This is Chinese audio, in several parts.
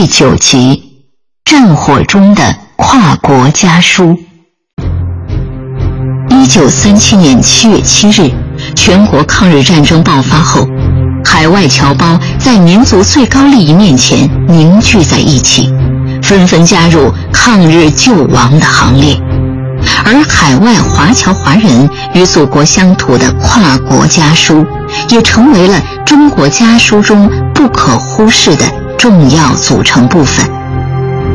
第九集《战火中的跨国家书》。一九三七年七月七日，全国抗日战争爆发后，海外侨胞在民族最高利益面前凝聚在一起，纷纷加入抗日救亡的行列。而海外华侨华人与祖国乡土的跨国家书，也成为了中国家书中不可忽视的。重要组成部分。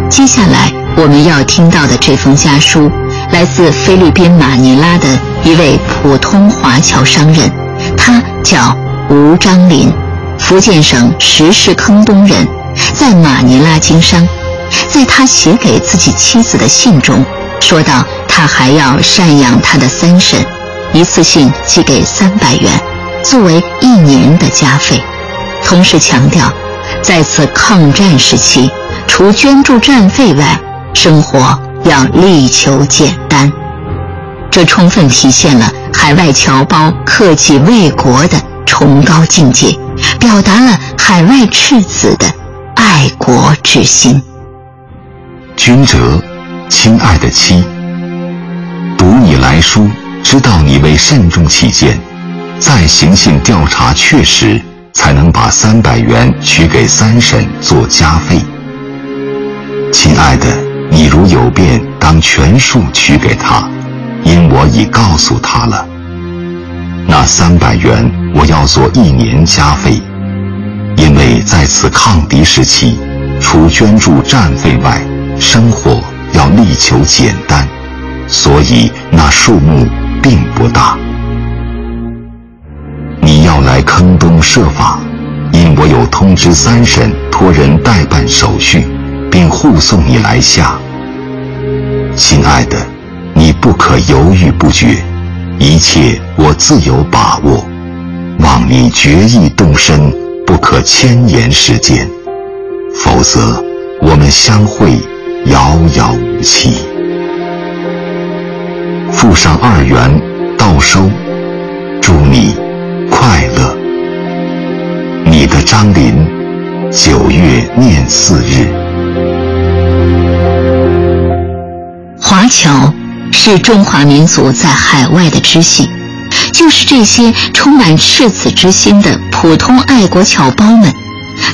接下来我们要听到的这封家书，来自菲律宾马尼拉的一位普通华侨商人，他叫吴章林，福建省石狮坑东人，在马尼拉经商。在他写给自己妻子的信中，说到他还要赡养他的三婶，一次性寄给三百元，作为一年的家费，同时强调。在此抗战时期，除捐助战费外，生活要力求简单。这充分体现了海外侨胞克己为国的崇高境界，表达了海外赤子的爱国之心。君哲，亲爱的妻，读你来书，知道你为慎重起见，再行信调查确实。才能把三百元取给三婶做家费。亲爱的，你如有变，当全数取给他，因我已告诉他了。那三百元我要做一年家费，因为在此抗敌时期，除捐助战费外，生活要力求简单，所以那数目并不大。要来坑东设法，因我有通知三婶托人代办手续，并护送你来下。亲爱的，你不可犹豫不决，一切我自有把握。望你决意动身，不可牵延时间，否则我们相会遥遥无期。附上二元，到收。祝你。快乐，你的张林，九月念四日。华侨是中华民族在海外的支系，就是这些充满赤子之心的普通爱国侨胞们，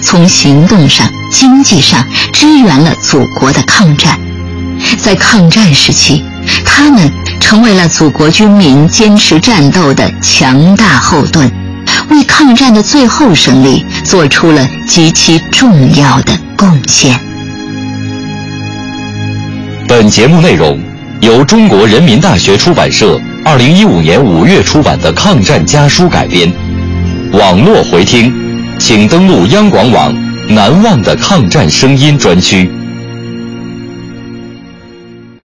从行动上、经济上支援了祖国的抗战。在抗战时期，他们成为了祖国军民坚持战斗的强大后盾。为抗战的最后胜利做出了极其重要的贡献。本节目内容由中国人民大学出版社二零一五年五月出版的抗战家书改编。网络回听，请登录央广网“难忘的抗战声音”专区。